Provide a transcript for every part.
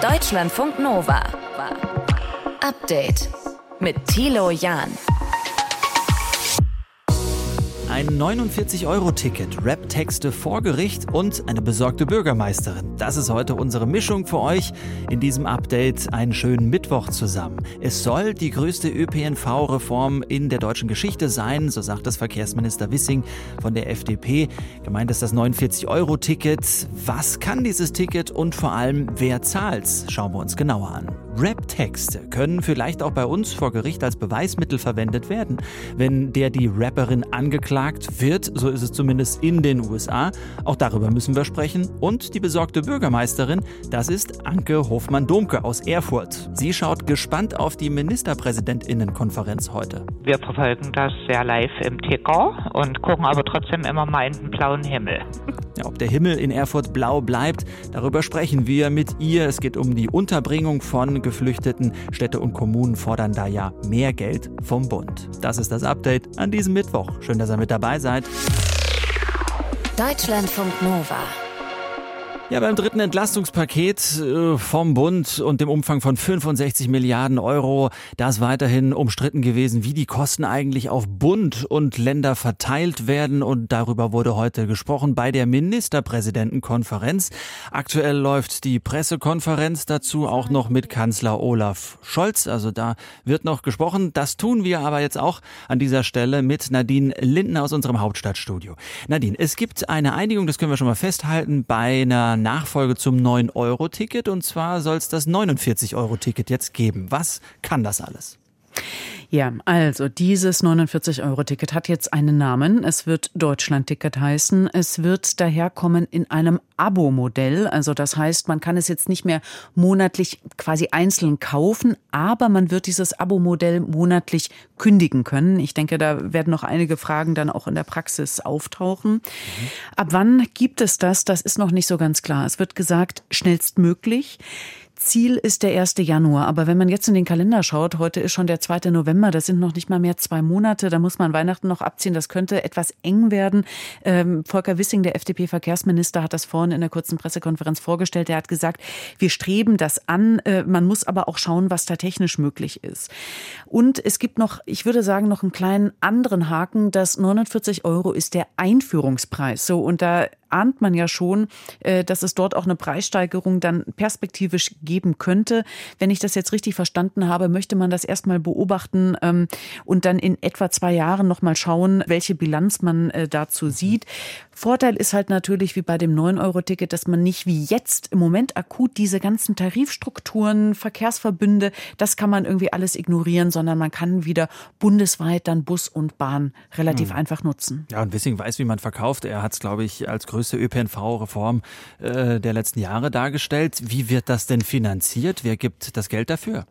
Deutschlandfunk Nova. Update mit Thilo Jahn. Ein 49-Euro-Ticket, Rap-Texte vor Gericht und eine besorgte Bürgermeisterin. Das ist heute unsere Mischung für euch in diesem Update. Einen schönen Mittwoch zusammen. Es soll die größte ÖPNV-Reform in der deutschen Geschichte sein, so sagt das Verkehrsminister Wissing von der FDP. Gemeint ist das 49-Euro-Ticket. Was kann dieses Ticket und vor allem wer zahlt's? Schauen wir uns genauer an. Rap-Texte können vielleicht auch bei uns vor Gericht als Beweismittel verwendet werden. Wenn der die Rapperin angeklagt wird, so ist es zumindest in den USA, auch darüber müssen wir sprechen. Und die besorgte Bürgermeisterin, das ist Anke Hofmann-Domke aus Erfurt. Sie schaut gespannt auf die Ministerpräsidentinnenkonferenz heute. Wir verfolgen das sehr live im Ticker und gucken aber trotzdem immer mal in den blauen Himmel. Ja, ob der Himmel in Erfurt blau bleibt, darüber sprechen wir mit ihr. Es geht um die Unterbringung von Geflüchteten. Städte und Kommunen fordern da ja mehr Geld vom Bund. Das ist das Update an diesem Mittwoch. Schön, dass ihr mit dabei seid. Deutschlandfunk Nova. Ja, beim dritten Entlastungspaket äh, vom Bund und dem Umfang von 65 Milliarden Euro, da ist weiterhin umstritten gewesen, wie die Kosten eigentlich auf Bund und Länder verteilt werden. Und darüber wurde heute gesprochen bei der Ministerpräsidentenkonferenz. Aktuell läuft die Pressekonferenz dazu auch noch mit Kanzler Olaf Scholz. Also da wird noch gesprochen. Das tun wir aber jetzt auch an dieser Stelle mit Nadine Lindner aus unserem Hauptstadtstudio. Nadine, es gibt eine Einigung, das können wir schon mal festhalten, bei einer Nachfolge zum 9-Euro-Ticket und zwar soll es das 49-Euro-Ticket jetzt geben. Was kann das alles? Ja, also dieses 49-Euro-Ticket hat jetzt einen Namen. Es wird Deutschland-Ticket heißen. Es wird daherkommen in einem Abo-Modell. Also das heißt, man kann es jetzt nicht mehr monatlich quasi einzeln kaufen, aber man wird dieses Abo-Modell monatlich kündigen können. Ich denke, da werden noch einige Fragen dann auch in der Praxis auftauchen. Mhm. Ab wann gibt es das? Das ist noch nicht so ganz klar. Es wird gesagt, schnellstmöglich. Ziel ist der 1. Januar. Aber wenn man jetzt in den Kalender schaut, heute ist schon der 2. November, das sind noch nicht mal mehr zwei Monate, da muss man Weihnachten noch abziehen. Das könnte etwas eng werden. Ähm, Volker Wissing, der FDP-Verkehrsminister, hat das vorhin in der kurzen Pressekonferenz vorgestellt. Er hat gesagt, wir streben das an. Äh, man muss aber auch schauen, was da technisch möglich ist. Und es gibt noch, ich würde sagen, noch einen kleinen anderen Haken. Das 49 Euro ist der Einführungspreis. So, und da ahnt man ja schon, äh, dass es dort auch eine Preissteigerung dann perspektivisch geben könnte. Wenn ich das jetzt richtig verstanden habe, möchte man das erstmal beobachten ähm, und dann in etwa zwei Jahren nochmal schauen, welche Bilanz man äh, dazu sieht. Vorteil ist halt natürlich wie bei dem 9-Euro-Ticket, dass man nicht wie jetzt im Moment akut diese ganzen Tarifstrukturen, Verkehrsverbünde, das kann man irgendwie alles ignorieren, sondern man kann wieder bundesweit dann Bus und Bahn relativ hm. einfach nutzen. Ja, und Wissing weiß, wie man verkauft. Er hat es, glaube ich, als größte größte ÖPNV-Reform äh, der letzten Jahre dargestellt. Wie wird das denn finanziert? Wer gibt das Geld dafür?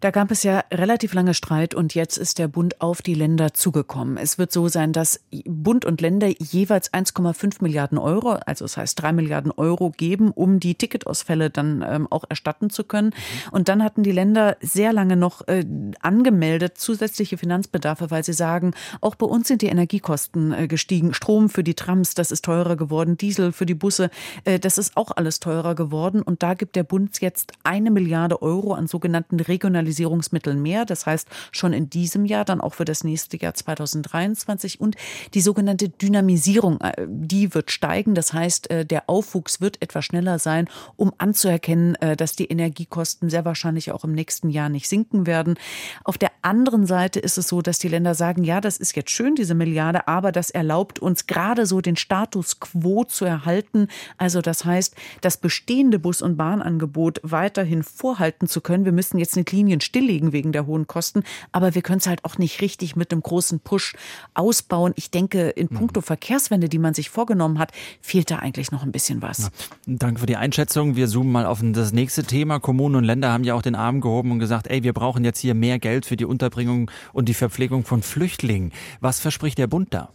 Da gab es ja relativ lange Streit und jetzt ist der Bund auf die Länder zugekommen. Es wird so sein, dass Bund und Länder jeweils 1,5 Milliarden Euro, also das heißt drei Milliarden Euro geben, um die Ticketausfälle dann ähm, auch erstatten zu können. Und dann hatten die Länder sehr lange noch äh, angemeldet zusätzliche Finanzbedarfe, weil sie sagen, auch bei uns sind die Energiekosten äh, gestiegen. Strom für die Trams, das ist teurer geworden. Diesel für die Busse, äh, das ist auch alles teurer geworden. Und da gibt der Bund jetzt eine Milliarde Euro an sogenannten regionalen Digitalisierungsmitteln mehr. Das heißt, schon in diesem Jahr, dann auch für das nächste Jahr 2023. Und die sogenannte Dynamisierung, äh, die wird steigen. Das heißt, äh, der Aufwuchs wird etwas schneller sein, um anzuerkennen, äh, dass die Energiekosten sehr wahrscheinlich auch im nächsten Jahr nicht sinken werden. Auf der anderen Seite ist es so, dass die Länder sagen, ja, das ist jetzt schön, diese Milliarde, aber das erlaubt uns gerade so den Status quo zu erhalten. Also das heißt, das bestehende Bus- und Bahnangebot weiterhin vorhalten zu können. Wir müssen jetzt nicht Linien stilllegen wegen der hohen Kosten, aber wir können es halt auch nicht richtig mit einem großen Push ausbauen. Ich denke, in mhm. puncto Verkehrswende, die man sich vorgenommen hat, fehlt da eigentlich noch ein bisschen was. Ja, danke für die Einschätzung. Wir zoomen mal auf das nächste Thema. Kommunen und Länder haben ja auch den Arm gehoben und gesagt, ey, wir brauchen jetzt hier mehr Geld für die Unterbringung und die Verpflegung von Flüchtlingen. Was verspricht der Bund da?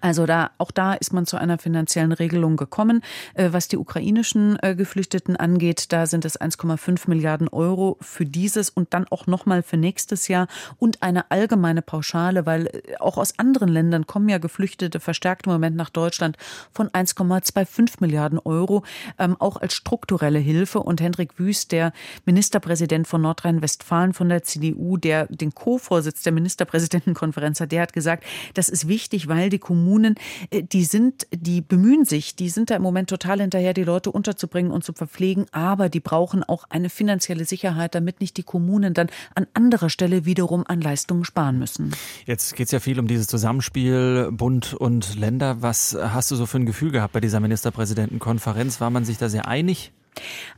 Also da, auch da ist man zu einer finanziellen Regelung gekommen. Äh, was die ukrainischen äh, Geflüchteten angeht, da sind es 1,5 Milliarden Euro für dieses und dann auch nochmal für nächstes Jahr und eine allgemeine Pauschale, weil äh, auch aus anderen Ländern kommen ja Geflüchtete verstärkt im Moment nach Deutschland von 1,25 Milliarden Euro, ähm, auch als strukturelle Hilfe. Und Hendrik Wüst, der Ministerpräsident von Nordrhein-Westfalen von der CDU, der den Co-Vorsitz der Ministerpräsidentenkonferenz hat, der hat gesagt, das ist wichtig, weil die Kommunen Kommunen, äh, die sind, die bemühen sich, die sind da im Moment total hinterher, die Leute unterzubringen und zu verpflegen, aber die brauchen auch eine finanzielle Sicherheit, damit nicht die Kommunen dann an anderer Stelle wiederum an Leistungen sparen müssen. Jetzt geht es ja viel um dieses Zusammenspiel Bund und Länder. Was hast du so für ein Gefühl gehabt bei dieser Ministerpräsidentenkonferenz? War man sich da sehr einig?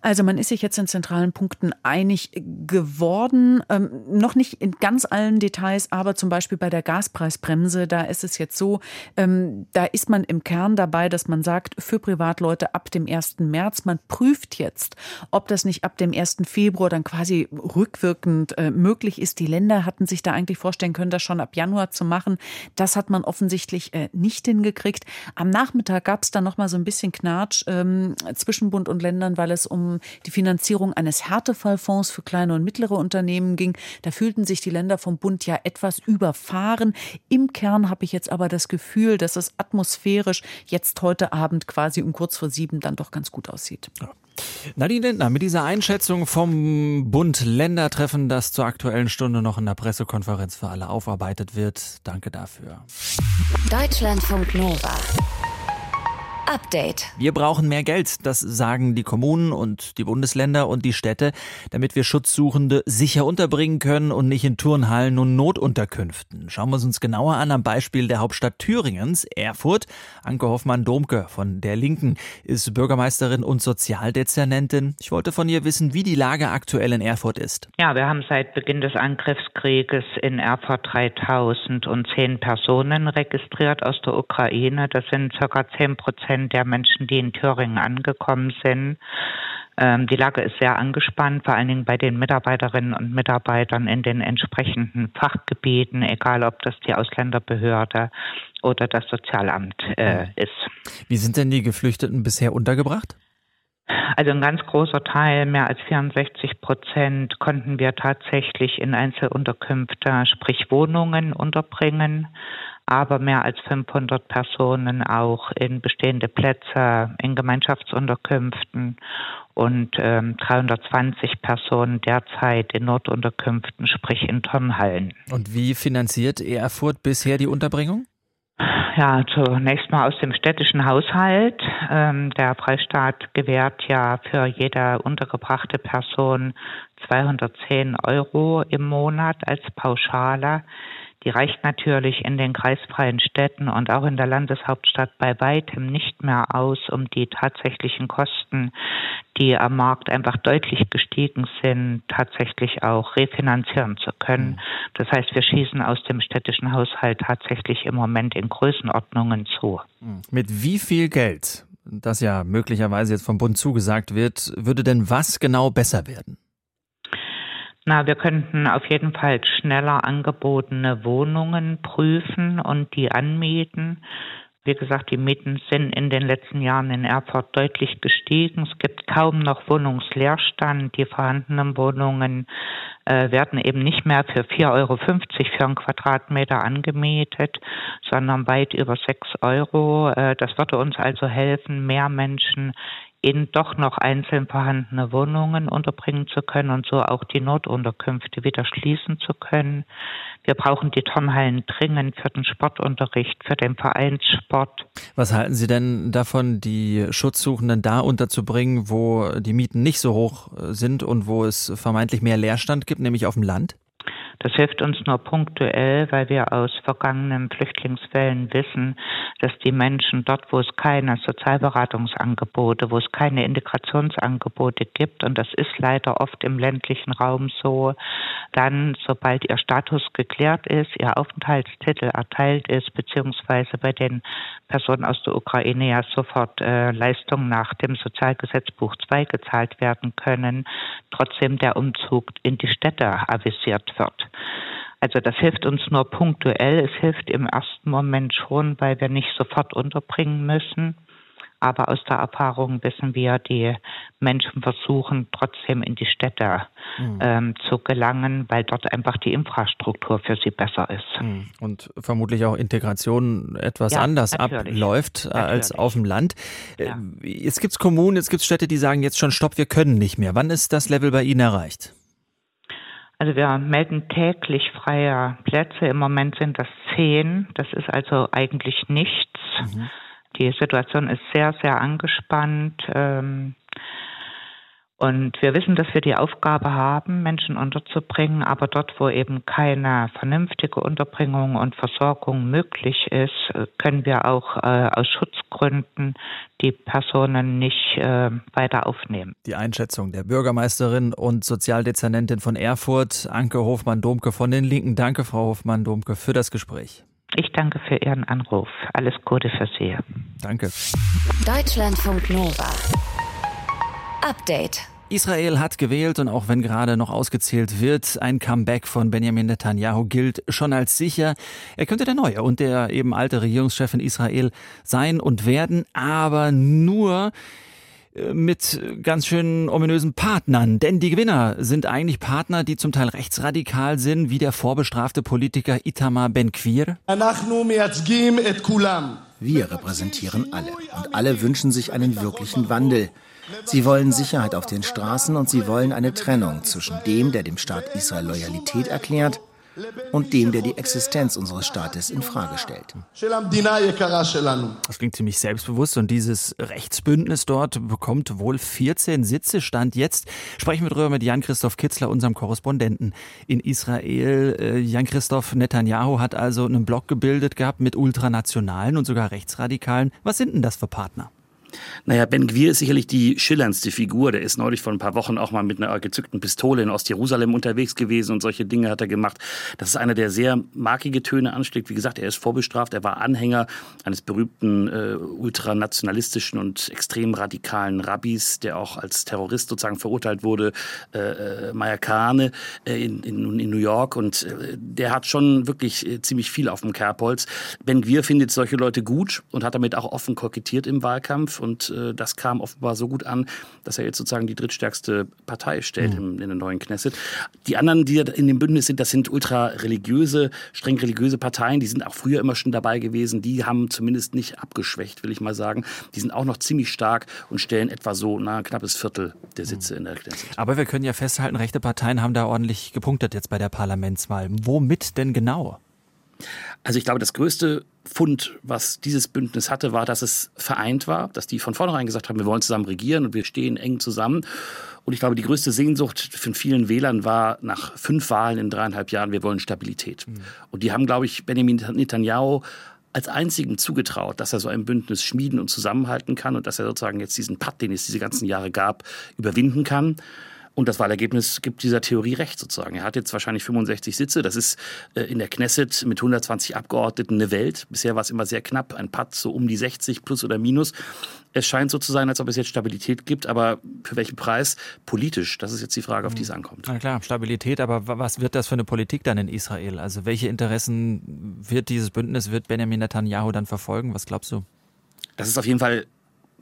Also man ist sich jetzt in zentralen Punkten einig geworden, ähm, noch nicht in ganz allen Details, aber zum Beispiel bei der Gaspreisbremse, da ist es jetzt so, ähm, da ist man im Kern dabei, dass man sagt, für Privatleute ab dem 1. März, man prüft jetzt, ob das nicht ab dem 1. Februar dann quasi rückwirkend äh, möglich ist. Die Länder hatten sich da eigentlich vorstellen können, das schon ab Januar zu machen. Das hat man offensichtlich äh, nicht hingekriegt. Am Nachmittag gab es dann noch mal so ein bisschen Knatsch ähm, zwischen Bund und Ländern, weil es um die Finanzierung eines Härtefallfonds für kleine und mittlere Unternehmen ging. Da fühlten sich die Länder vom Bund ja etwas überfahren. Im Kern habe ich jetzt aber das Gefühl, dass es atmosphärisch jetzt heute Abend quasi um kurz vor sieben dann doch ganz gut aussieht. Ja. Nadine Lindner, mit dieser Einschätzung vom Bund-Länder-Treffen, das zur aktuellen Stunde noch in der Pressekonferenz für alle aufarbeitet wird. Danke dafür. Deutschlandfunk Nova. Update. Wir brauchen mehr Geld, das sagen die Kommunen und die Bundesländer und die Städte, damit wir Schutzsuchende sicher unterbringen können und nicht in Turnhallen und Notunterkünften. Schauen wir es uns genauer an am Beispiel der Hauptstadt Thüringens, Erfurt. Anke Hoffmann-Domke von der Linken ist Bürgermeisterin und Sozialdezernentin. Ich wollte von ihr wissen, wie die Lage aktuell in Erfurt ist. Ja, wir haben seit Beginn des Angriffskrieges in Erfurt 3010 Personen registriert aus der Ukraine. Das sind circa 10 Prozent Prozent der Menschen, die in Thüringen angekommen sind. Ähm, die Lage ist sehr angespannt, vor allen Dingen bei den Mitarbeiterinnen und Mitarbeitern in den entsprechenden Fachgebieten, egal ob das die Ausländerbehörde oder das Sozialamt äh, ist. Wie sind denn die Geflüchteten bisher untergebracht? Also ein ganz großer Teil, mehr als 64 Prozent, konnten wir tatsächlich in Einzelunterkünfte, sprich Wohnungen unterbringen aber mehr als 500 Personen auch in bestehende Plätze, in Gemeinschaftsunterkünften und ähm, 320 Personen derzeit in Notunterkünften, sprich in Turnhallen. Und wie finanziert Erfurt bisher die Unterbringung? Ja, zunächst mal aus dem städtischen Haushalt. Ähm, der Freistaat gewährt ja für jede untergebrachte Person 210 Euro im Monat als Pauschale. Die reicht natürlich in den kreisfreien Städten und auch in der Landeshauptstadt bei weitem nicht mehr aus, um die tatsächlichen Kosten, die am Markt einfach deutlich gestiegen sind, tatsächlich auch refinanzieren zu können. Das heißt, wir schießen aus dem städtischen Haushalt tatsächlich im Moment in Größenordnungen zu. Mit wie viel Geld, das ja möglicherweise jetzt vom Bund zugesagt wird, würde denn was genau besser werden? Na, wir könnten auf jeden Fall schneller angebotene Wohnungen prüfen und die anmieten. Wie gesagt, die Mieten sind in den letzten Jahren in Erfurt deutlich gestiegen. Es gibt kaum noch Wohnungsleerstand. Die vorhandenen Wohnungen äh, werden eben nicht mehr für 4,50 Euro für einen Quadratmeter angemietet, sondern weit über 6 Euro. Äh, das würde uns also helfen, mehr Menschen in doch noch einzeln vorhandene Wohnungen unterbringen zu können und so auch die Notunterkünfte wieder schließen zu können. Wir brauchen die Turnhallen dringend für den Sportunterricht, für den Vereinssport. Was halten Sie denn davon, die Schutzsuchenden da unterzubringen, wo die Mieten nicht so hoch sind und wo es vermeintlich mehr Leerstand gibt, nämlich auf dem Land? Das hilft uns nur punktuell, weil wir aus vergangenen Flüchtlingsfällen wissen, dass die Menschen dort, wo es keine Sozialberatungsangebote, wo es keine Integrationsangebote gibt, und das ist leider oft im ländlichen Raum so, dann, sobald ihr Status geklärt ist, ihr Aufenthaltstitel erteilt ist, beziehungsweise bei den Personen aus der Ukraine ja sofort äh, Leistungen nach dem Sozialgesetzbuch 2 gezahlt werden können, trotzdem der Umzug in die Städte avisiert wird. Also das hilft uns nur punktuell. Es hilft im ersten Moment schon, weil wir nicht sofort unterbringen müssen. Aber aus der Erfahrung wissen wir, die Menschen versuchen trotzdem in die Städte mhm. ähm, zu gelangen, weil dort einfach die Infrastruktur für sie besser ist. Mhm. Und vermutlich auch Integration etwas ja, anders natürlich. abläuft äh, als auf dem Land. Äh, ja. Jetzt gibt es Kommunen, jetzt gibt es Städte, die sagen jetzt schon, stopp, wir können nicht mehr. Wann ist das Level bei Ihnen erreicht? Also wir melden täglich freie Plätze. Im Moment sind das zehn. Das ist also eigentlich nichts. Mhm. Die Situation ist sehr, sehr angespannt. Ähm, und wir wissen, dass wir die Aufgabe haben, Menschen unterzubringen, aber dort, wo eben keine vernünftige Unterbringung und Versorgung möglich ist, können wir auch äh, aus Schutzgründen die Personen nicht äh, weiter aufnehmen. Die Einschätzung der Bürgermeisterin und Sozialdezernentin von Erfurt, Anke Hofmann-Domke von den Linken. Danke, Frau Hofmann-Domke, für das Gespräch. Ich danke für Ihren Anruf. Alles Gute für Sie. Danke. Deutschlandfunk Nova. Update. Israel hat gewählt und auch wenn gerade noch ausgezählt wird, ein Comeback von Benjamin Netanyahu gilt schon als sicher. Er könnte der neue und der eben alte Regierungschef in Israel sein und werden, aber nur mit ganz schön ominösen Partnern. Denn die Gewinner sind eigentlich Partner, die zum Teil rechtsradikal sind, wie der vorbestrafte Politiker Itamar Ben-Kvir. Wir repräsentieren alle und alle wünschen sich einen wirklichen Wandel. Sie wollen Sicherheit auf den Straßen und sie wollen eine Trennung zwischen dem, der dem Staat Israel Loyalität erklärt, und dem, der die Existenz unseres Staates in Frage stellt. Das klingt ziemlich selbstbewusst und dieses Rechtsbündnis dort bekommt wohl 14 Sitze. Stand jetzt sprechen wir darüber mit Jan-Christoph Kitzler, unserem Korrespondenten in Israel. Äh, Jan-Christoph Netanyahu hat also einen Block gebildet gehabt mit Ultranationalen und sogar Rechtsradikalen. Was sind denn das für Partner? Naja, Ben Gwir ist sicherlich die schillerndste Figur. Der ist neulich vor ein paar Wochen auch mal mit einer gezückten Pistole in Ostjerusalem unterwegs gewesen und solche Dinge hat er gemacht. Das ist einer, der sehr markige Töne anschlägt. Wie gesagt, er ist vorbestraft. Er war Anhänger eines berühmten äh, ultranationalistischen und extrem radikalen Rabbis, der auch als Terrorist sozusagen verurteilt wurde, äh, äh Maya Kahane äh, in, in, in, New York. Und äh, der hat schon wirklich äh, ziemlich viel auf dem Kerbholz. Ben Gwir findet solche Leute gut und hat damit auch offen kokettiert im Wahlkampf und äh, das kam offenbar so gut an, dass er jetzt sozusagen die drittstärkste Partei stellt mhm. in, in der neuen Knesset. Die anderen, die in dem Bündnis sind, das sind ultra-religiöse, streng religiöse Parteien, die sind auch früher immer schon dabei gewesen, die haben zumindest nicht abgeschwächt, will ich mal sagen. Die sind auch noch ziemlich stark und stellen etwa so na, ein knappes Viertel der Sitze mhm. in der Knesset. Aber wir können ja festhalten, rechte Parteien haben da ordentlich gepunktet jetzt bei der Parlamentswahl. Womit denn genau? Also ich glaube, das größte Fund, was dieses Bündnis hatte, war, dass es vereint war, dass die von vornherein gesagt haben, wir wollen zusammen regieren und wir stehen eng zusammen. Und ich glaube, die größte Sehnsucht von vielen Wählern war nach fünf Wahlen in dreieinhalb Jahren, wir wollen Stabilität. Mhm. Und die haben, glaube ich, Benjamin Netanyahu als einzigen zugetraut, dass er so ein Bündnis schmieden und zusammenhalten kann und dass er sozusagen jetzt diesen Patt, den es diese ganzen Jahre gab, überwinden kann. Und das Wahlergebnis gibt dieser Theorie recht sozusagen. Er hat jetzt wahrscheinlich 65 Sitze. Das ist äh, in der Knesset mit 120 Abgeordneten eine Welt. Bisher war es immer sehr knapp, ein Patt so um die 60 plus oder minus. Es scheint so zu sein, als ob es jetzt Stabilität gibt, aber für welchen Preis? Politisch, das ist jetzt die Frage, auf die es hm. ankommt. Na klar, Stabilität, aber was wird das für eine Politik dann in Israel? Also welche Interessen wird dieses Bündnis, wird Benjamin Netanyahu dann verfolgen? Was glaubst du? Das ist auf jeden Fall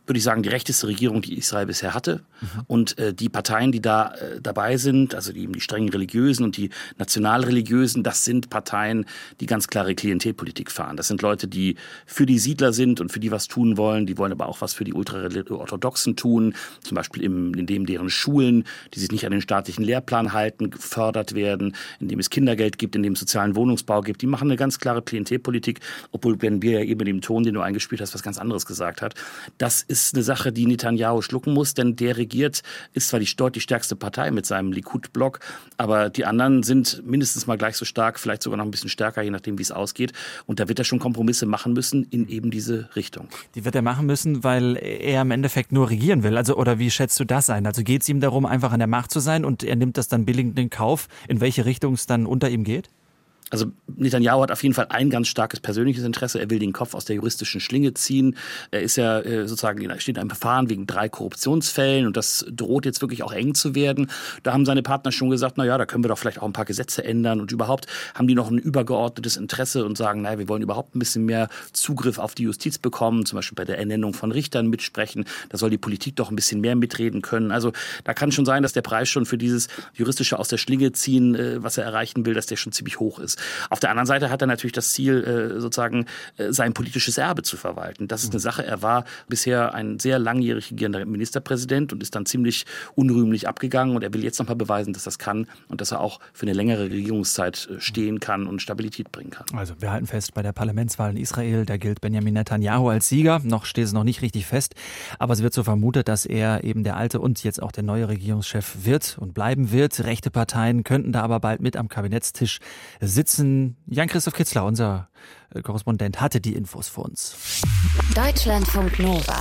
würde ich sagen, die rechteste Regierung, die Israel bisher hatte. Mhm. Und äh, die Parteien, die da äh, dabei sind, also die, die strengen Religiösen und die nationalreligiösen, das sind Parteien, die ganz klare Klientelpolitik fahren. Das sind Leute, die für die Siedler sind und für die was tun wollen. Die wollen aber auch was für die Ultraorthodoxen tun, zum Beispiel im, indem deren Schulen, die sich nicht an den staatlichen Lehrplan halten, gefördert werden, indem es Kindergeld gibt, indem es sozialen Wohnungsbau gibt. Die machen eine ganz klare Klientelpolitik, obwohl Ben wir ja eben in dem Ton, den du eingespielt hast, was ganz anderes gesagt hat. Das ist eine Sache, die Netanyahu schlucken muss, denn der regiert, ist zwar die deutlich stärkste Partei mit seinem Likud-Block, aber die anderen sind mindestens mal gleich so stark, vielleicht sogar noch ein bisschen stärker, je nachdem, wie es ausgeht. Und da wird er schon Kompromisse machen müssen in eben diese Richtung. Die wird er machen müssen, weil er im Endeffekt nur regieren will. Also, oder wie schätzt du das ein? Also geht es ihm darum, einfach an der Macht zu sein und er nimmt das dann billigend in Kauf, in welche Richtung es dann unter ihm geht? Also Netanyahu hat auf jeden Fall ein ganz starkes persönliches Interesse. Er will den Kopf aus der juristischen Schlinge ziehen. Er ist ja äh, sozusagen, steht in einem Verfahren wegen drei Korruptionsfällen und das droht jetzt wirklich auch eng zu werden. Da haben seine Partner schon gesagt, na ja, da können wir doch vielleicht auch ein paar Gesetze ändern und überhaupt haben die noch ein übergeordnetes Interesse und sagen, naja, wir wollen überhaupt ein bisschen mehr Zugriff auf die Justiz bekommen, zum Beispiel bei der Ernennung von Richtern mitsprechen. Da soll die Politik doch ein bisschen mehr mitreden können. Also da kann schon sein, dass der Preis schon für dieses juristische aus der Schlinge ziehen, äh, was er erreichen will, dass der schon ziemlich hoch ist. Auf der anderen Seite hat er natürlich das Ziel, äh, sozusagen äh, sein politisches Erbe zu verwalten. Das ist eine Sache. Er war bisher ein sehr langjährig regierender Ministerpräsident und ist dann ziemlich unrühmlich abgegangen. Und er will jetzt nochmal beweisen, dass das kann und dass er auch für eine längere Regierungszeit äh, stehen kann und Stabilität bringen kann. Also wir halten fest, bei der Parlamentswahl in Israel, da gilt Benjamin Netanyahu als Sieger. Noch steht es noch nicht richtig fest, aber es wird so vermutet, dass er eben der alte und jetzt auch der neue Regierungschef wird und bleiben wird. Rechte Parteien könnten da aber bald mit am Kabinettstisch sitzen sitzen. Jan-Christoph Kitzler, unser äh, Korrespondent, hatte die Infos für uns. Deutschlandfunk Nova.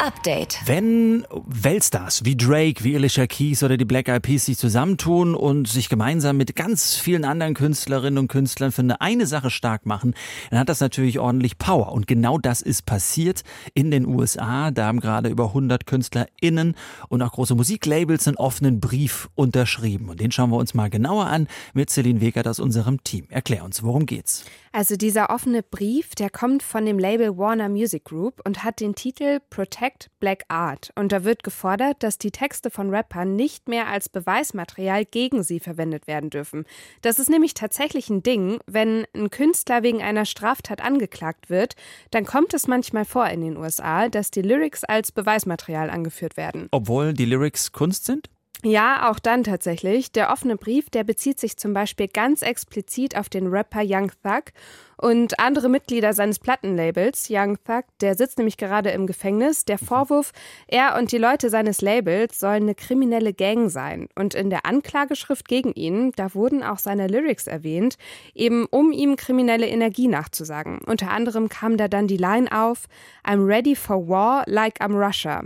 Update. Wenn Weltstars wie Drake, wie Alicia Keys oder die Black Eyed Peas sich zusammentun und sich gemeinsam mit ganz vielen anderen Künstlerinnen und Künstlern für eine, eine Sache stark machen, dann hat das natürlich ordentlich Power. Und genau das ist passiert in den USA. Da haben gerade über 100 KünstlerInnen und auch große Musiklabels einen offenen Brief unterschrieben. Und den schauen wir uns mal genauer an mit Celine Wegert aus unserem Team. Erklär uns, worum geht's? Also dieser offene Brief, der kommt von dem Label Warner Music Group und hat den Titel Protect Black Art. Und da wird gefordert, dass die Texte von Rappern nicht mehr als Beweismaterial gegen sie verwendet werden dürfen. Das ist nämlich tatsächlich ein Ding. Wenn ein Künstler wegen einer Straftat angeklagt wird, dann kommt es manchmal vor in den USA, dass die Lyrics als Beweismaterial angeführt werden. Obwohl die Lyrics Kunst sind? Ja, auch dann tatsächlich. Der offene Brief, der bezieht sich zum Beispiel ganz explizit auf den Rapper Young Thug und andere Mitglieder seines Plattenlabels. Young Thug, der sitzt nämlich gerade im Gefängnis. Der Vorwurf, er und die Leute seines Labels sollen eine kriminelle Gang sein. Und in der Anklageschrift gegen ihn, da wurden auch seine Lyrics erwähnt, eben um ihm kriminelle Energie nachzusagen. Unter anderem kam da dann die Line auf, I'm ready for war like I'm Russia.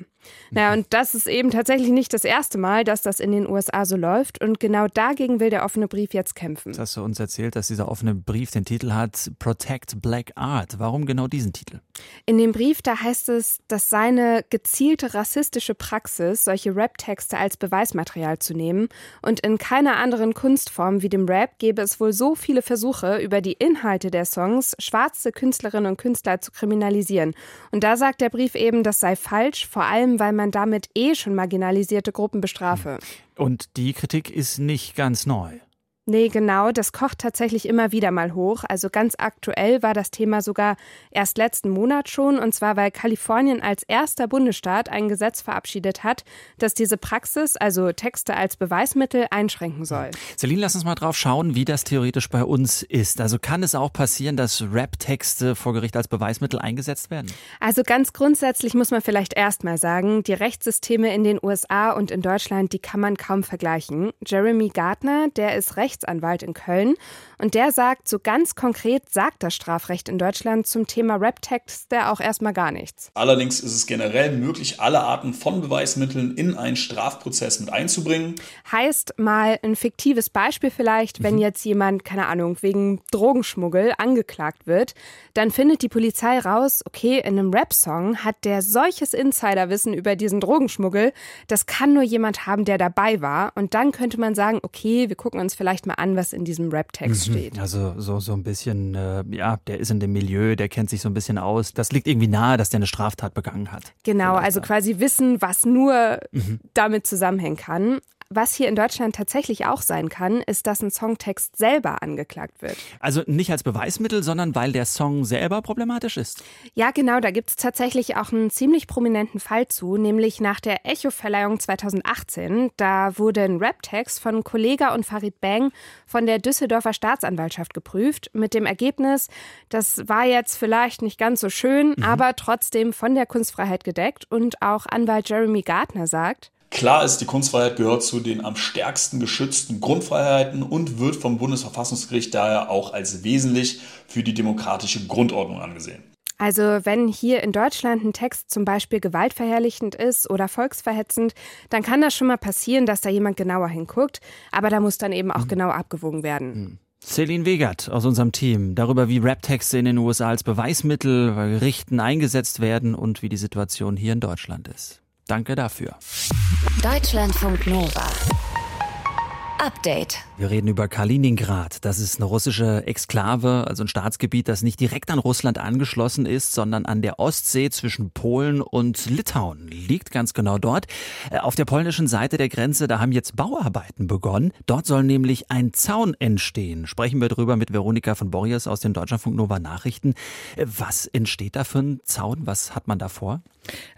Naja, und das ist eben tatsächlich nicht das erste Mal, dass das in den USA so läuft. Und genau dagegen will der offene Brief jetzt kämpfen. Jetzt hast du uns erzählt, dass dieser offene Brief den Titel hat Protect Black Art. Warum genau diesen Titel? In dem Brief, da heißt es, dass seine gezielte rassistische Praxis, solche Rap-Texte als Beweismaterial zu nehmen. Und in keiner anderen Kunstform wie dem Rap gäbe es wohl so viele Versuche, über die Inhalte der Songs schwarze Künstlerinnen und Künstler zu kriminalisieren. Und da sagt der Brief eben, das sei falsch, vor allem allem, weil man damit eh schon marginalisierte Gruppen bestrafe. Und die Kritik ist nicht ganz neu. Nee, genau, das kocht tatsächlich immer wieder mal hoch. Also ganz aktuell war das Thema sogar erst letzten Monat schon, und zwar weil Kalifornien als erster Bundesstaat ein Gesetz verabschiedet hat, das diese Praxis, also Texte als Beweismittel, einschränken soll. Celine, lass uns mal drauf schauen, wie das theoretisch bei uns ist. Also kann es auch passieren, dass Rap-Texte vor Gericht als Beweismittel eingesetzt werden? Also ganz grundsätzlich muss man vielleicht erstmal sagen, die Rechtssysteme in den USA und in Deutschland, die kann man kaum vergleichen. Jeremy Gardner, der ist Recht Rechtsanwalt in Köln. Und der sagt, so ganz konkret sagt das Strafrecht in Deutschland zum Thema Rap-Texte auch erstmal gar nichts. Allerdings ist es generell möglich, alle Arten von Beweismitteln in einen Strafprozess mit einzubringen. Heißt mal ein fiktives Beispiel vielleicht, wenn mhm. jetzt jemand, keine Ahnung, wegen Drogenschmuggel angeklagt wird, dann findet die Polizei raus, okay, in einem Rap-Song hat der solches Insiderwissen über diesen Drogenschmuggel, das kann nur jemand haben, der dabei war. Und dann könnte man sagen, okay, wir gucken uns vielleicht mal an, was in diesem Rap-Text mhm. steht. Also so, so ein bisschen, äh, ja, der ist in dem Milieu, der kennt sich so ein bisschen aus. Das liegt irgendwie nahe, dass der eine Straftat begangen hat. Genau, also quasi wissen, was nur mhm. damit zusammenhängen kann. Was hier in Deutschland tatsächlich auch sein kann, ist, dass ein Songtext selber angeklagt wird. Also nicht als Beweismittel, sondern weil der Song selber problematisch ist. Ja, genau. Da gibt es tatsächlich auch einen ziemlich prominenten Fall zu, nämlich nach der Echo-Verleihung 2018. Da wurde ein Rap-Text von Kollega und Farid Bang von der Düsseldorfer Staatsanwaltschaft geprüft, mit dem Ergebnis, das war jetzt vielleicht nicht ganz so schön, mhm. aber trotzdem von der Kunstfreiheit gedeckt. Und auch Anwalt Jeremy Gardner sagt, Klar ist, die Kunstfreiheit gehört zu den am stärksten geschützten Grundfreiheiten und wird vom Bundesverfassungsgericht daher auch als wesentlich für die demokratische Grundordnung angesehen. Also wenn hier in Deutschland ein Text zum Beispiel gewaltverherrlichend ist oder volksverhetzend, dann kann das schon mal passieren, dass da jemand genauer hinguckt, aber da muss dann eben auch mhm. genau abgewogen werden. Mhm. Celine Wegert aus unserem Team darüber, wie Rap-Texte in den USA als Beweismittel bei Gerichten eingesetzt werden und wie die Situation hier in Deutschland ist. Danke dafür. Deutschlandfunk Nova. Update. Wir reden über Kaliningrad. Das ist eine russische Exklave, also ein Staatsgebiet, das nicht direkt an Russland angeschlossen ist, sondern an der Ostsee zwischen Polen und Litauen. Liegt ganz genau dort. Äh, auf der polnischen Seite der Grenze, da haben jetzt Bauarbeiten begonnen. Dort soll nämlich ein Zaun entstehen. Sprechen wir darüber mit Veronika von Borries aus den Deutschlandfunk Nova Nachrichten. Äh, was entsteht da für ein Zaun? Was hat man da vor?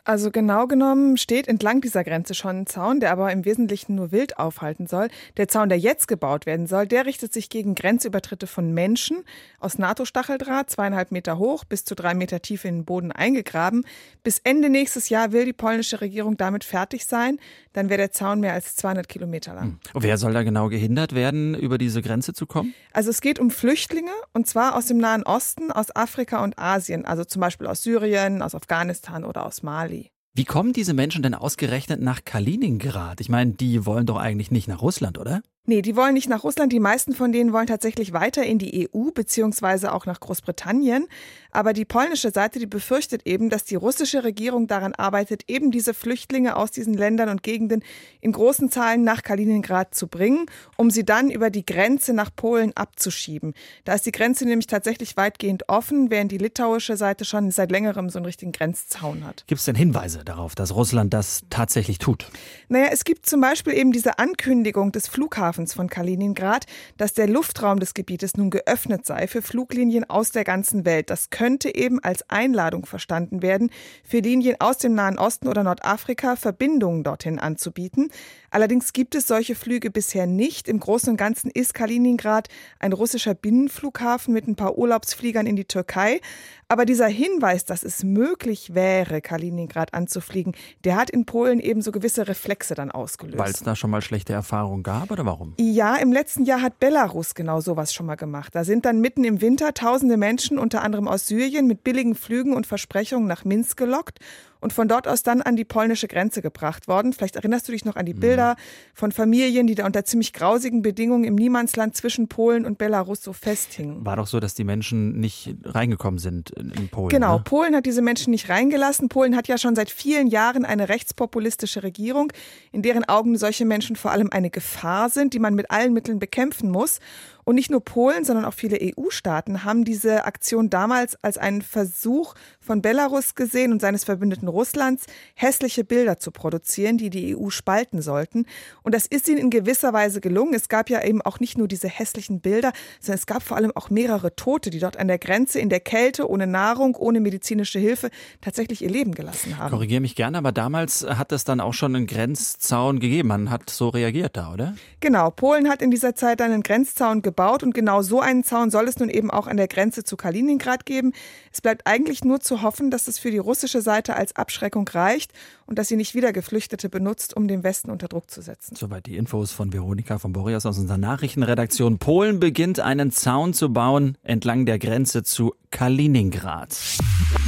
Also genau genommen steht entlang dieser Grenze schon ein Zaun, der aber im Wesentlichen nur Wild aufhalten soll. Der Zaun, der jetzt gebaut werden soll, der richtet sich gegen Grenzübertritte von Menschen aus NATO-Stacheldraht, zweieinhalb Meter hoch, bis zu drei Meter tief in den Boden eingegraben. Bis Ende nächstes Jahr will die polnische Regierung damit fertig sein. Dann wäre der Zaun mehr als 200 Kilometer lang. Und hm. wer soll da genau gehindert werden, über diese Grenze zu kommen? Also es geht um Flüchtlinge und zwar aus dem Nahen Osten, aus Afrika und Asien, also zum Beispiel aus Syrien, aus Afghanistan oder aus Mali. Wie kommen diese Menschen denn ausgerechnet nach Kaliningrad? Ich meine, die wollen doch eigentlich nicht nach Russland, oder? Nee, die wollen nicht nach Russland. Die meisten von denen wollen tatsächlich weiter in die EU beziehungsweise auch nach Großbritannien. Aber die polnische Seite, die befürchtet eben, dass die russische Regierung daran arbeitet, eben diese Flüchtlinge aus diesen Ländern und Gegenden in großen Zahlen nach Kaliningrad zu bringen, um sie dann über die Grenze nach Polen abzuschieben. Da ist die Grenze nämlich tatsächlich weitgehend offen, während die litauische Seite schon seit längerem so einen richtigen Grenzzaun hat. Gibt es denn Hinweise darauf, dass Russland das tatsächlich tut? Naja, es gibt zum Beispiel eben diese Ankündigung des Flughafens Flughafens von Kaliningrad, dass der Luftraum des Gebietes nun geöffnet sei für Fluglinien aus der ganzen Welt. Das könnte eben als Einladung verstanden werden, für Linien aus dem Nahen Osten oder Nordafrika Verbindungen dorthin anzubieten. Allerdings gibt es solche Flüge bisher nicht. Im Großen und Ganzen ist Kaliningrad ein russischer Binnenflughafen mit ein paar Urlaubsfliegern in die Türkei. Aber dieser Hinweis, dass es möglich wäre, Kaliningrad anzufliegen, der hat in Polen eben so gewisse Reflexe dann ausgelöst. Weil es da schon mal schlechte Erfahrungen gab oder warum? Ja, im letzten Jahr hat Belarus genau sowas schon mal gemacht. Da sind dann mitten im Winter tausende Menschen, unter anderem aus Syrien, mit billigen Flügen und Versprechungen nach Minsk gelockt und von dort aus dann an die polnische Grenze gebracht worden. Vielleicht erinnerst du dich noch an die Bilder mhm. von Familien, die da unter ziemlich grausigen Bedingungen im Niemandsland zwischen Polen und Belarus so festhingen. War doch so, dass die Menschen nicht reingekommen sind in Polen. Genau, ne? Polen hat diese Menschen nicht reingelassen. Polen hat ja schon seit vielen Jahren eine rechtspopulistische Regierung, in deren Augen solche Menschen vor allem eine Gefahr sind, die man mit allen Mitteln bekämpfen muss. Und nicht nur Polen, sondern auch viele EU-Staaten haben diese Aktion damals als einen Versuch von Belarus gesehen und seines Verbündeten Russlands, hässliche Bilder zu produzieren, die die EU spalten sollten. Und das ist ihnen in gewisser Weise gelungen. Es gab ja eben auch nicht nur diese hässlichen Bilder, sondern es gab vor allem auch mehrere Tote, die dort an der Grenze in der Kälte, ohne Nahrung, ohne medizinische Hilfe tatsächlich ihr Leben gelassen haben. Korrigiere mich gerne, aber damals hat es dann auch schon einen Grenzzaun gegeben. Man hat so reagiert da, oder? Genau. Polen hat in dieser Zeit einen Grenzzaun gebaut gebaut und genau so einen Zaun soll es nun eben auch an der Grenze zu Kaliningrad geben. Es bleibt eigentlich nur zu hoffen, dass es für die russische Seite als Abschreckung reicht und dass sie nicht wieder Geflüchtete benutzt, um den Westen unter Druck zu setzen. Soweit die Infos von Veronika von Borias aus unserer Nachrichtenredaktion. Polen beginnt einen Zaun zu bauen entlang der Grenze zu Kaliningrad.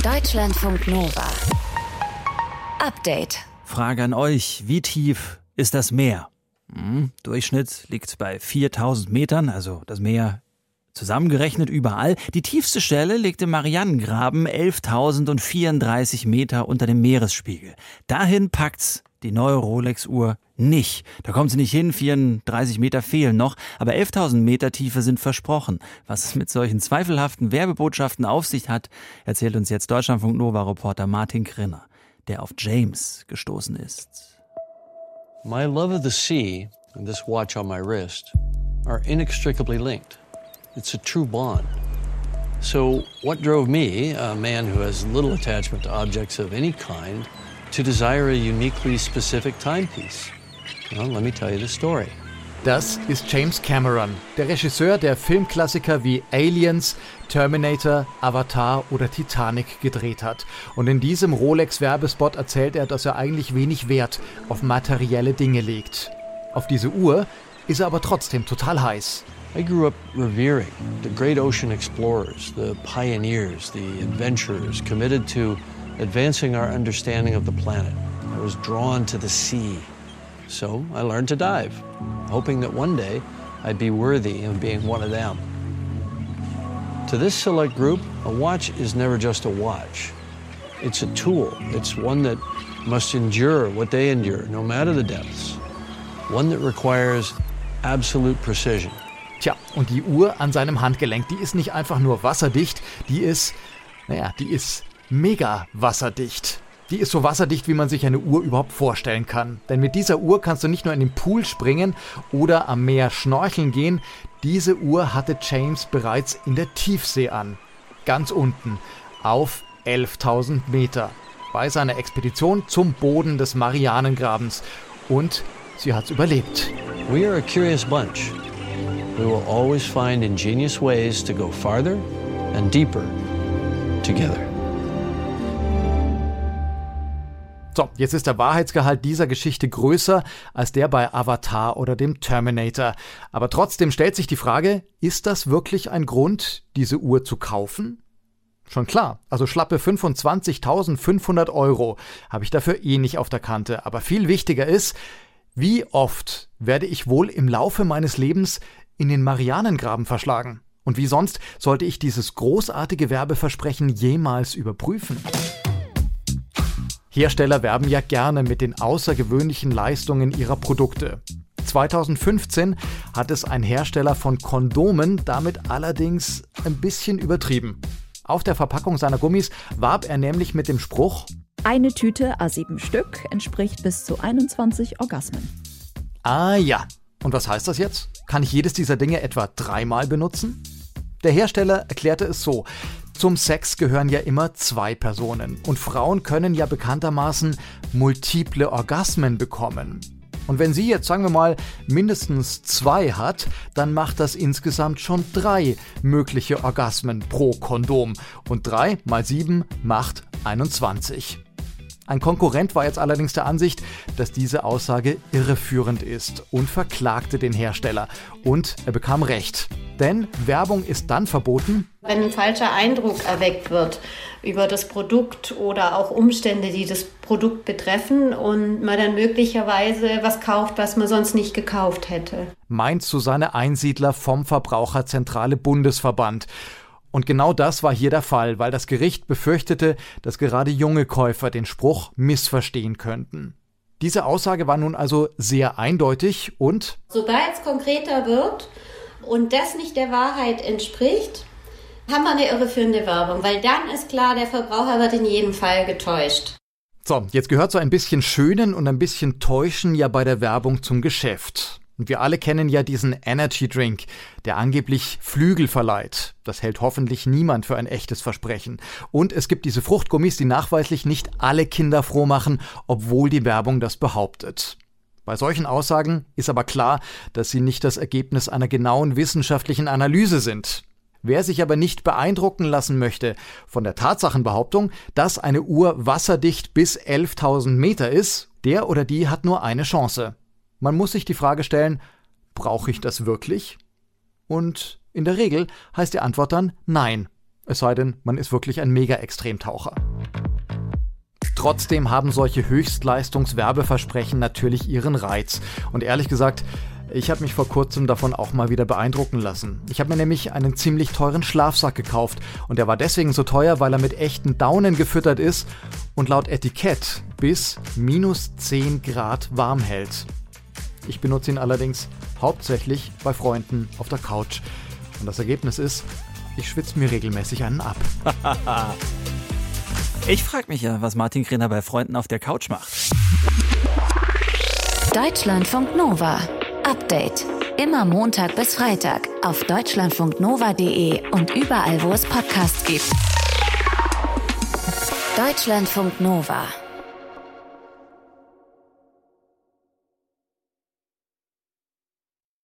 Deutschlandfunk Nova. Update. Frage an euch, wie tief ist das Meer? Hm, Durchschnitt liegt bei 4000 Metern, also das Meer zusammengerechnet überall. Die tiefste Stelle liegt im Marianengraben, 11.034 Meter unter dem Meeresspiegel. Dahin packt's die neue Rolex-Uhr nicht. Da kommt sie nicht hin, 34 Meter fehlen noch, aber 11.000 Meter Tiefe sind versprochen. Was es mit solchen zweifelhaften Werbebotschaften auf sich hat, erzählt uns jetzt Deutschlandfunk Nova-Reporter Martin Krinner, der auf James gestoßen ist. My love of the sea and this watch on my wrist are inextricably linked. It's a true bond. So, what drove me, a man who has little attachment to objects of any kind, to desire a uniquely specific timepiece? Well, let me tell you the story. Das ist James Cameron, der Regisseur, der Filmklassiker wie Aliens, Terminator, Avatar oder Titanic gedreht hat. Und in diesem Rolex-Werbespot erzählt er, dass er eigentlich wenig Wert auf materielle Dinge legt. Auf diese Uhr ist er aber trotzdem total heiß. I grew up revering the great ocean explorers, the pioneers, the adventurers committed to advancing our understanding of the planet. I was drawn to the sea. So I learned to dive, hoping that one day I'd be worthy of being one of them. To this select group, a watch is never just a watch. It's a tool. It's one that must endure what they endure, no matter the depths. One that requires absolute precision. Tja, und die Uhr an seinem Handgelenk, die ist nicht einfach nur wasserdicht, die ist, naja, die ist mega wasserdicht. Die ist so wasserdicht, wie man sich eine Uhr überhaupt vorstellen kann. Denn mit dieser Uhr kannst du nicht nur in den Pool springen oder am Meer schnorcheln gehen. Diese Uhr hatte James bereits in der Tiefsee an. Ganz unten, auf 11.000 Meter. Bei seiner Expedition zum Boden des Marianengrabens. Und sie hat's überlebt. We are a curious bunch. We will always find ingenious ways to go farther and deeper together. So, jetzt ist der Wahrheitsgehalt dieser Geschichte größer als der bei Avatar oder dem Terminator. Aber trotzdem stellt sich die Frage, ist das wirklich ein Grund, diese Uhr zu kaufen? Schon klar, also schlappe 25.500 Euro habe ich dafür eh nicht auf der Kante. Aber viel wichtiger ist, wie oft werde ich wohl im Laufe meines Lebens in den Marianengraben verschlagen? Und wie sonst sollte ich dieses großartige Werbeversprechen jemals überprüfen? Hersteller werben ja gerne mit den außergewöhnlichen Leistungen ihrer Produkte. 2015 hat es ein Hersteller von Kondomen damit allerdings ein bisschen übertrieben. Auf der Verpackung seiner Gummis warb er nämlich mit dem Spruch Eine Tüte A7 Stück entspricht bis zu 21 Orgasmen. Ah ja. Und was heißt das jetzt? Kann ich jedes dieser Dinge etwa dreimal benutzen? Der Hersteller erklärte es so. Zum Sex gehören ja immer zwei Personen und Frauen können ja bekanntermaßen multiple Orgasmen bekommen. Und wenn sie jetzt, sagen wir mal, mindestens zwei hat, dann macht das insgesamt schon drei mögliche Orgasmen pro Kondom. Und drei mal sieben macht 21. Ein Konkurrent war jetzt allerdings der Ansicht, dass diese Aussage irreführend ist und verklagte den Hersteller. Und er bekam recht. Denn Werbung ist dann verboten, wenn ein falscher Eindruck erweckt wird über das Produkt oder auch Umstände, die das Produkt betreffen und man dann möglicherweise was kauft, was man sonst nicht gekauft hätte. Meint Susanne Einsiedler vom Verbraucherzentrale Bundesverband. Und genau das war hier der Fall, weil das Gericht befürchtete, dass gerade junge Käufer den Spruch missverstehen könnten. Diese Aussage war nun also sehr eindeutig und Sobald es konkreter wird und das nicht der Wahrheit entspricht, haben wir eine irreführende Werbung, weil dann ist klar, der Verbraucher wird in jedem Fall getäuscht. So, jetzt gehört so ein bisschen Schönen und ein bisschen Täuschen ja bei der Werbung zum Geschäft. Und wir alle kennen ja diesen Energy Drink, der angeblich Flügel verleiht. Das hält hoffentlich niemand für ein echtes Versprechen. Und es gibt diese Fruchtgummis, die nachweislich nicht alle Kinder froh machen, obwohl die Werbung das behauptet. Bei solchen Aussagen ist aber klar, dass sie nicht das Ergebnis einer genauen wissenschaftlichen Analyse sind. Wer sich aber nicht beeindrucken lassen möchte von der Tatsachenbehauptung, dass eine Uhr wasserdicht bis 11.000 Meter ist, der oder die hat nur eine Chance. Man muss sich die Frage stellen, brauche ich das wirklich? Und in der Regel heißt die Antwort dann nein, es sei denn, man ist wirklich ein Mega-Extremtaucher. Trotzdem haben solche Höchstleistungswerbeversprechen natürlich ihren Reiz. Und ehrlich gesagt, ich habe mich vor kurzem davon auch mal wieder beeindrucken lassen. Ich habe mir nämlich einen ziemlich teuren Schlafsack gekauft und der war deswegen so teuer, weil er mit echten Daunen gefüttert ist und laut Etikett bis minus 10 Grad warm hält. Ich benutze ihn allerdings hauptsächlich bei Freunden auf der Couch. Und das Ergebnis ist, ich schwitze mir regelmäßig einen ab. ich frage mich ja, was Martin Krenner bei Freunden auf der Couch macht. Deutschlandfunk Nova. Update. Immer Montag bis Freitag auf deutschlandfunknova.de und überall, wo es Podcasts gibt. Deutschlandfunk Nova.